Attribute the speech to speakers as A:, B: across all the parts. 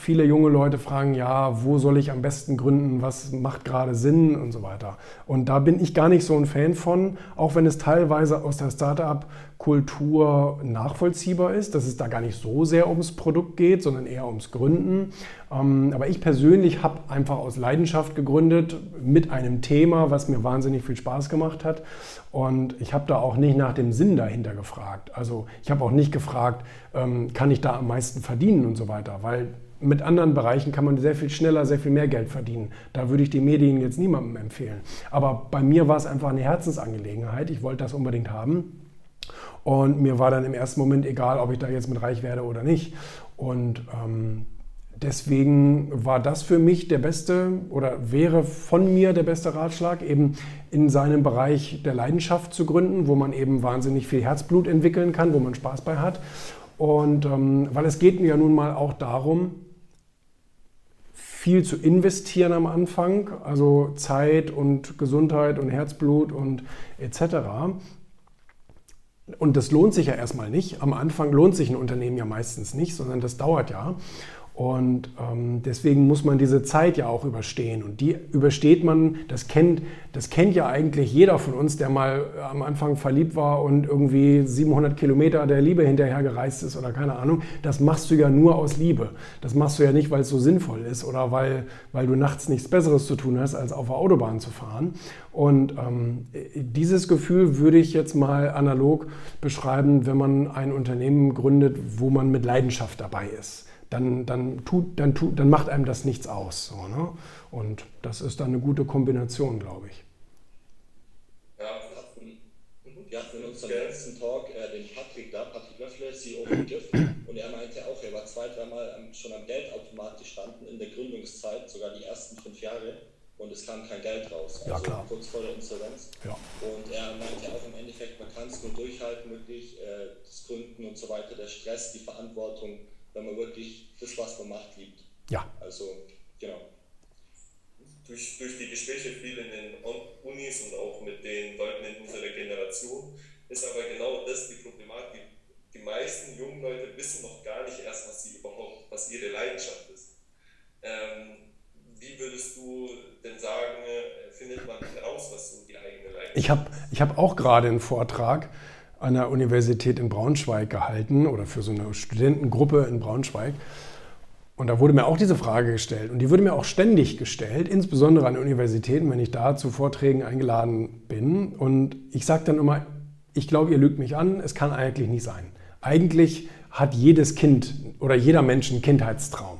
A: viele junge Leute fragen, ja, wo soll ich am besten gründen, was macht gerade Sinn und so weiter. Und da bin ich gar nicht so ein Fan von, auch wenn es teilweise aus der Startup-Kultur nachvollziehbar ist, dass es da gar nicht so sehr ums Produkt geht, sondern eher ums Gründen. Ähm, aber ich persönlich habe einfach aus Leidenschaft gegründet mit einem Thema, was mir wahnsinnig viel Spaß gemacht hat. Und ich habe da auch nicht nach dem Sinn dahinter gefragt. Also ich habe auch nicht gefragt, ähm, kann ich da am meisten verdienen und so weiter, weil mit anderen Bereichen kann man sehr viel schneller, sehr viel mehr Geld verdienen. Da würde ich die Medien jetzt niemandem empfehlen. Aber bei mir war es einfach eine Herzensangelegenheit. Ich wollte das unbedingt haben. Und mir war dann im ersten Moment egal, ob ich da jetzt mit reich werde oder nicht. Und ähm, deswegen war das für mich der beste oder wäre von mir der beste Ratschlag, eben in seinem Bereich der Leidenschaft zu gründen, wo man eben wahnsinnig viel Herzblut entwickeln kann, wo man Spaß bei hat. Und ähm, weil es geht mir ja nun mal auch darum, viel zu investieren am Anfang, also Zeit und Gesundheit und Herzblut und etc. Und das lohnt sich ja erstmal nicht. Am Anfang lohnt sich ein Unternehmen ja meistens nicht, sondern das dauert ja. Und ähm, deswegen muss man diese Zeit ja auch überstehen. Und die übersteht man, das kennt, das kennt ja eigentlich jeder von uns, der mal am Anfang verliebt war und irgendwie 700 Kilometer der Liebe hinterher gereist ist oder keine Ahnung. Das machst du ja nur aus Liebe. Das machst du ja nicht, weil es so sinnvoll ist oder weil, weil du nachts nichts Besseres zu tun hast, als auf der Autobahn zu fahren. Und ähm, dieses Gefühl würde ich jetzt mal analog beschreiben, wenn man ein Unternehmen gründet, wo man mit Leidenschaft dabei ist dann, dann, tut, dann, tut, dann macht einem das nichts aus. So, ne? Und das ist dann eine gute Kombination, glaube ich.
B: Ja, wir hatten in unserem letzten Talk äh, den Patrick da, Patrick Löffler, CEO von GIF, und er meinte auch, er war zwei, dreimal schon am Geldautomat gestanden in der Gründungszeit, sogar die ersten fünf Jahre, und es kam kein Geld raus, also
A: ja, klar.
B: kurz vor der Insolvenz.
A: Ja.
B: Und er meinte auch im Endeffekt, man kann es nur durchhalten, wirklich äh, das Gründen und so weiter, der Stress, die Verantwortung, wenn man wirklich das, was man macht, liebt.
A: Ja.
B: Also, genau.
C: Durch, durch die Gespräche viel in den Unis und auch mit den Leuten in unserer Generation ist aber genau das die Problematik. Die meisten jungen Leute wissen noch gar nicht erst, was sie überhaupt, was ihre Leidenschaft ist. Ähm, wie würdest du denn sagen, äh, findet man heraus, was so die eigene Leidenschaft ist?
A: Ich habe ich hab auch gerade einen Vortrag an der Universität in Braunschweig gehalten oder für so eine Studentengruppe in Braunschweig. Und da wurde mir auch diese Frage gestellt. Und die wurde mir auch ständig gestellt, insbesondere an Universitäten, wenn ich da zu Vorträgen eingeladen bin. Und ich sage dann immer, ich glaube, ihr lügt mich an, es kann eigentlich nicht sein. Eigentlich hat jedes Kind oder jeder Mensch einen Kindheitstraum.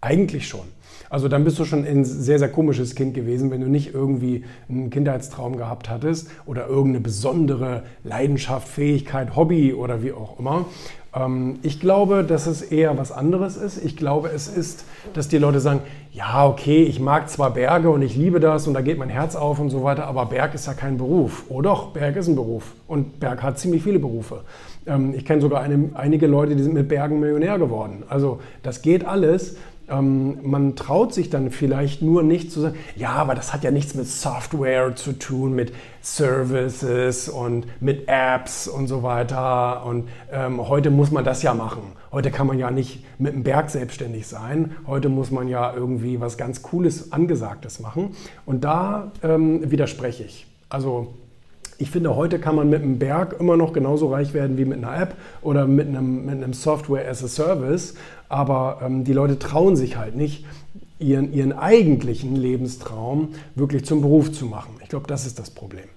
A: Eigentlich schon. Also dann bist du schon ein sehr, sehr komisches Kind gewesen, wenn du nicht irgendwie einen Kindheitstraum gehabt hattest oder irgendeine besondere Leidenschaft, Fähigkeit, Hobby oder wie auch immer. Ähm, ich glaube, dass es eher was anderes ist. Ich glaube, es ist, dass die Leute sagen, ja, okay, ich mag zwar Berge und ich liebe das und da geht mein Herz auf und so weiter, aber Berg ist ja kein Beruf. Oh doch, Berg ist ein Beruf und Berg hat ziemlich viele Berufe. Ähm, ich kenne sogar eine, einige Leute, die sind mit Bergen Millionär geworden. Also das geht alles ähm, man traut sich dann vielleicht nur nicht zu sagen, ja, aber das hat ja nichts mit Software zu tun, mit Services und mit Apps und so weiter. Und ähm, heute muss man das ja machen. Heute kann man ja nicht mit einem Berg selbstständig sein. Heute muss man ja irgendwie was ganz Cooles, Angesagtes machen. Und da ähm, widerspreche ich. Also ich finde, heute kann man mit einem Berg immer noch genauso reich werden wie mit einer App oder mit einem, mit einem Software as a Service. Aber ähm, die Leute trauen sich halt nicht, ihren, ihren eigentlichen Lebenstraum wirklich zum Beruf zu machen. Ich glaube, das ist das Problem.